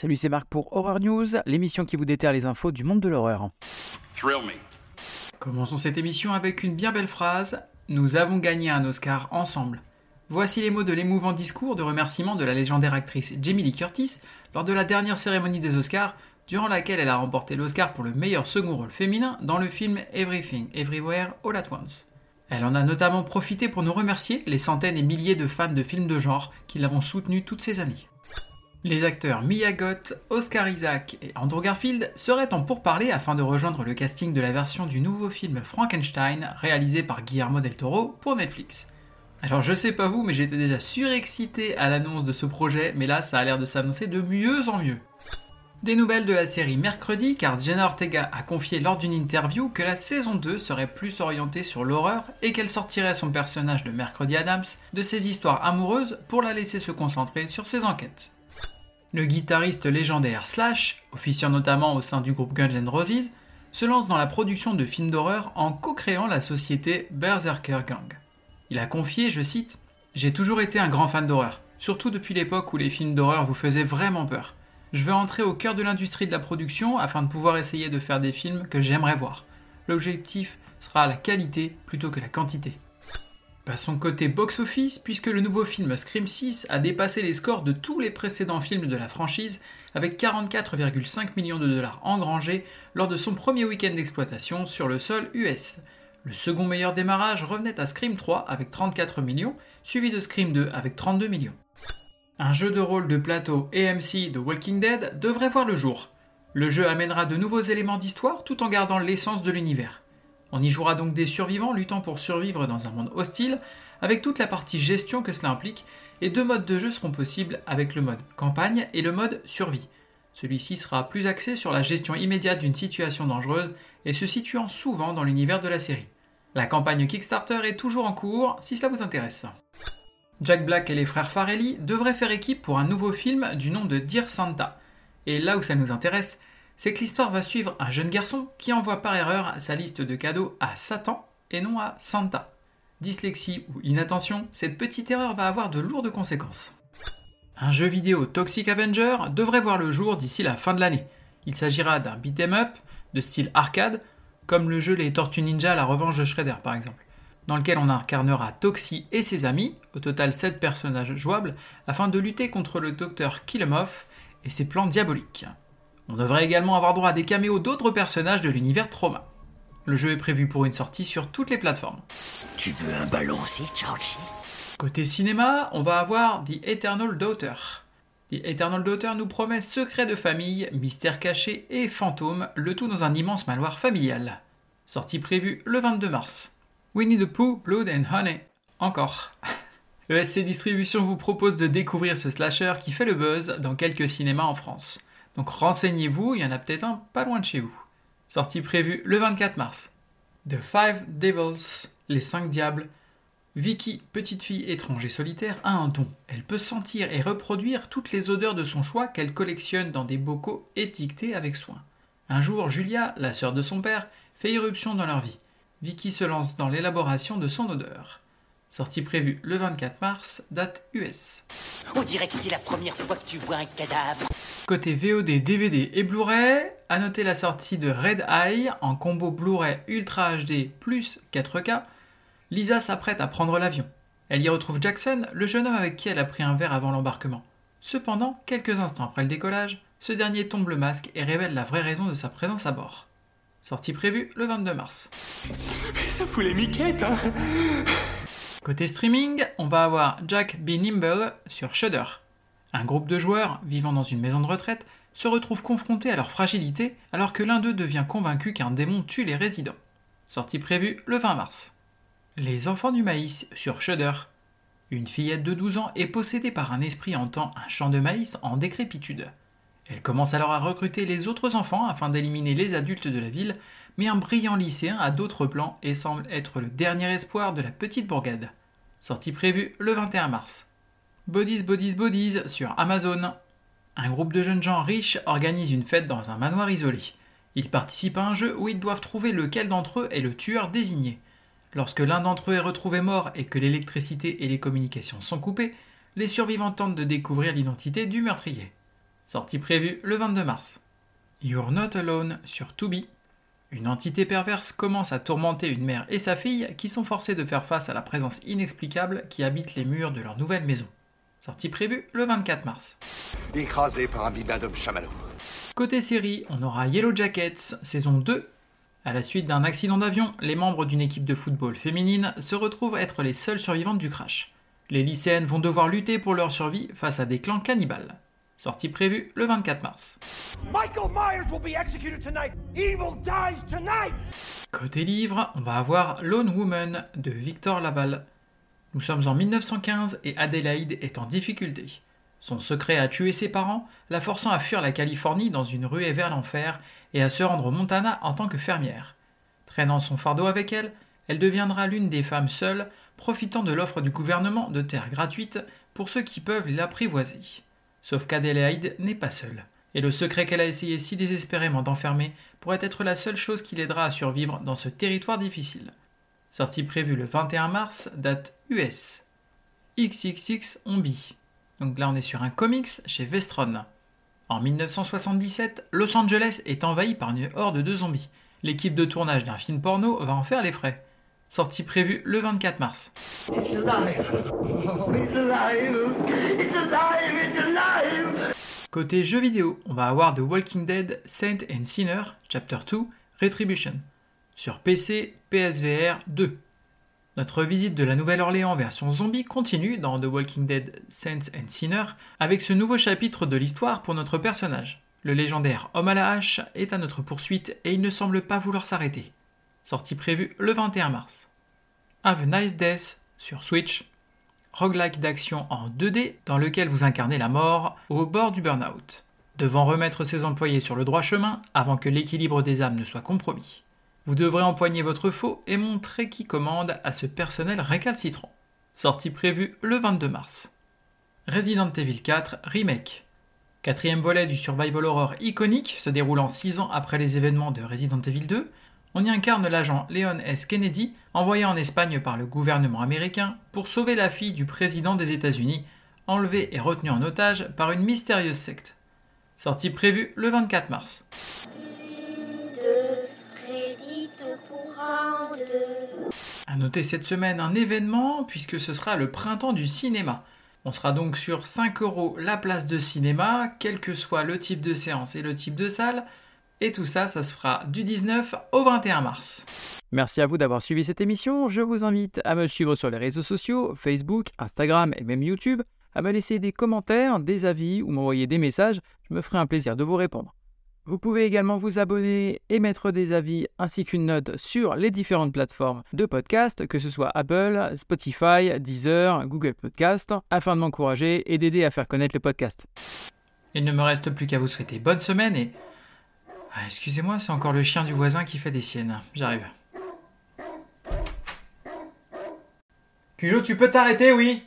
Salut, c'est Marc pour Horror News, l'émission qui vous déterre les infos du monde de l'horreur. Commençons cette émission avec une bien belle phrase Nous avons gagné un Oscar ensemble. Voici les mots de l'émouvant discours de remerciement de la légendaire actrice Jamie Lee Curtis lors de la dernière cérémonie des Oscars, durant laquelle elle a remporté l'Oscar pour le meilleur second rôle féminin dans le film Everything, Everywhere, All at Once. Elle en a notamment profité pour nous remercier les centaines et milliers de fans de films de genre qui l'avons soutenu toutes ces années. Les acteurs Mia Goth, Oscar Isaac et Andrew Garfield seraient en pourparlers afin de rejoindre le casting de la version du nouveau film Frankenstein réalisé par Guillermo del Toro pour Netflix. Alors je sais pas vous, mais j'étais déjà surexcité à l'annonce de ce projet, mais là ça a l'air de s'annoncer de mieux en mieux. Des nouvelles de la série mercredi, car Jenna Ortega a confié lors d'une interview que la saison 2 serait plus orientée sur l'horreur et qu'elle sortirait son personnage de Mercredi Adams de ses histoires amoureuses pour la laisser se concentrer sur ses enquêtes. Le guitariste légendaire Slash, officiant notamment au sein du groupe Guns N' Roses, se lance dans la production de films d'horreur en co-créant la société Berserker Gang. Il a confié, je cite, J'ai toujours été un grand fan d'horreur, surtout depuis l'époque où les films d'horreur vous faisaient vraiment peur. Je veux entrer au cœur de l'industrie de la production afin de pouvoir essayer de faire des films que j'aimerais voir. L'objectif sera la qualité plutôt que la quantité. Passons côté box-office, puisque le nouveau film Scream 6 a dépassé les scores de tous les précédents films de la franchise, avec 44,5 millions de dollars engrangés lors de son premier week-end d'exploitation sur le sol US. Le second meilleur démarrage revenait à Scream 3 avec 34 millions, suivi de Scream 2 avec 32 millions. Un jeu de rôle de plateau AMC de Walking Dead devrait voir le jour. Le jeu amènera de nouveaux éléments d'histoire tout en gardant l'essence de l'univers. On y jouera donc des survivants luttant pour survivre dans un monde hostile, avec toute la partie gestion que cela implique, et deux modes de jeu seront possibles avec le mode campagne et le mode survie. Celui-ci sera plus axé sur la gestion immédiate d'une situation dangereuse et se situant souvent dans l'univers de la série. La campagne Kickstarter est toujours en cours si ça vous intéresse. Jack Black et les frères Farelli devraient faire équipe pour un nouveau film du nom de Dear Santa. Et là où ça nous intéresse, c'est que l'histoire va suivre un jeune garçon qui envoie par erreur sa liste de cadeaux à Satan et non à Santa. Dyslexie ou inattention, cette petite erreur va avoir de lourdes conséquences. Un jeu vidéo Toxic Avenger devrait voir le jour d'ici la fin de l'année. Il s'agira d'un beat'em up de style arcade, comme le jeu Les Tortues Ninja La Revanche de Shredder par exemple, dans lequel on incarnera Toxie et ses amis, au total 7 personnages jouables, afin de lutter contre le docteur Killemov et ses plans diaboliques. On devrait également avoir droit à des caméos d'autres personnages de l'univers Trauma. Le jeu est prévu pour une sortie sur toutes les plateformes. Tu veux un ballon aussi, Côté cinéma, on va avoir The Eternal Daughter. The Eternal Daughter nous promet secrets de famille, mystères cachés et fantômes, le tout dans un immense manoir familial. Sortie prévue le 22 mars. Winnie the Pooh, Blood and Honey. Encore. ESC Distribution vous propose de découvrir ce slasher qui fait le buzz dans quelques cinémas en France. Donc renseignez-vous, il y en a peut-être un pas loin de chez vous. Sortie prévue le 24 mars. The Five Devils, les cinq diables. Vicky, petite fille étrange et solitaire, a un don. Elle peut sentir et reproduire toutes les odeurs de son choix qu'elle collectionne dans des bocaux étiquetés avec soin. Un jour, Julia, la sœur de son père, fait irruption dans leur vie. Vicky se lance dans l'élaboration de son odeur. Sortie prévue le 24 mars, date US. On dirait que c'est la première fois que tu vois un cadavre. Côté VOD, DVD et Blu-ray, à noter la sortie de Red Eye en combo Blu-ray Ultra HD plus 4K. Lisa s'apprête à prendre l'avion. Elle y retrouve Jackson, le jeune homme avec qui elle a pris un verre avant l'embarquement. Cependant, quelques instants après le décollage, ce dernier tombe le masque et révèle la vraie raison de sa présence à bord. Sortie prévue le 22 mars. Ça fout les miquettes, hein Côté streaming, on va avoir Jack B. Nimble sur Shudder. Un groupe de joueurs vivant dans une maison de retraite se retrouve confronté à leur fragilité alors que l'un d'eux devient convaincu qu'un démon tue les résidents. Sortie prévue le 20 mars. Les enfants du maïs sur Shudder. Une fillette de 12 ans est possédée par un esprit hantant un champ de maïs en décrépitude. Elle commence alors à recruter les autres enfants afin d'éliminer les adultes de la ville, mais un brillant lycéen a d'autres plans et semble être le dernier espoir de la petite bourgade. Sortie prévue le 21 mars. Bodies, Bodies, Bodies sur Amazon. Un groupe de jeunes gens riches organise une fête dans un manoir isolé. Ils participent à un jeu où ils doivent trouver lequel d'entre eux est le tueur désigné. Lorsque l'un d'entre eux est retrouvé mort et que l'électricité et les communications sont coupées, les survivants tentent de découvrir l'identité du meurtrier. Sortie prévue le 22 mars. You're Not Alone sur Tubi. Une entité perverse commence à tourmenter une mère et sa fille qui sont forcées de faire face à la présence inexplicable qui habite les murs de leur nouvelle maison. Sortie prévue le 24 mars. Écrasé par un bibendum chamallow. Côté série, on aura Yellow Jackets, saison 2. À la suite d'un accident d'avion, les membres d'une équipe de football féminine se retrouvent être les seules survivantes du crash. Les lycéennes vont devoir lutter pour leur survie face à des clans cannibales. Sortie prévue le 24 mars. Michael Myers will be executed tonight. Evil dies tonight. Côté livre, on va avoir Lone Woman de Victor Laval. Nous sommes en 1915 et Adélaïde est en difficulté. Son secret a tué ses parents, la forçant à fuir la Californie dans une ruée vers l'enfer et à se rendre au Montana en tant que fermière. Traînant son fardeau avec elle, elle deviendra l'une des femmes seules profitant de l'offre du gouvernement de terres gratuites pour ceux qui peuvent l'apprivoiser. Sauf qu'Adélaïde n'est pas seule, et le secret qu'elle a essayé si désespérément d'enfermer pourrait être la seule chose qui l'aidera à survivre dans ce territoire difficile. Sortie prévue le 21 mars, date US. XXX Ombi. Donc là on est sur un comics chez Vestron. En 1977, Los Angeles est envahi par une horde de zombies. L'équipe de tournage d'un film porno va en faire les frais. Sortie prévue le 24 mars. Côté jeux vidéo, on va avoir The Walking Dead Saint and Sinner Chapter 2 Retribution sur PC, PSVR 2. Notre visite de la Nouvelle-Orléans version zombie continue dans The Walking Dead Saints and Sinner avec ce nouveau chapitre de l'histoire pour notre personnage. Le légendaire homme à la hache est à notre poursuite et il ne semble pas vouloir s'arrêter. Sortie prévue le 21 mars. Have a Nice Death sur Switch. Roguelike d'action en 2D dans lequel vous incarnez la mort au bord du burn-out, devant remettre ses employés sur le droit chemin avant que l'équilibre des âmes ne soit compromis. Vous devrez empoigner votre faux et montrer qui commande à ce personnel récalcitrant. Sortie prévue le 22 mars. Resident Evil 4 Remake. Quatrième volet du survival horror iconique se déroulant 6 ans après les événements de Resident Evil 2, on y incarne l'agent Leon S. Kennedy, envoyé en Espagne par le gouvernement américain pour sauver la fille du président des États-Unis, enlevée et retenue en otage par une mystérieuse secte. Sortie prévue le 24 mars. À noter cette semaine un événement puisque ce sera le printemps du cinéma. On sera donc sur 5 euros la place de cinéma, quel que soit le type de séance et le type de salle. Et tout ça, ça se fera du 19 au 21 mars. Merci à vous d'avoir suivi cette émission. Je vous invite à me suivre sur les réseaux sociaux, Facebook, Instagram et même YouTube, à me laisser des commentaires, des avis ou m'envoyer des messages. Je me ferai un plaisir de vous répondre. Vous pouvez également vous abonner et mettre des avis ainsi qu'une note sur les différentes plateformes de podcast, que ce soit Apple, Spotify, Deezer, Google Podcast, afin de m'encourager et d'aider à faire connaître le podcast. Il ne me reste plus qu'à vous souhaiter bonne semaine et... Ah, excusez-moi, c'est encore le chien du voisin qui fait des siennes. J'arrive. Cujo, tu peux t'arrêter, oui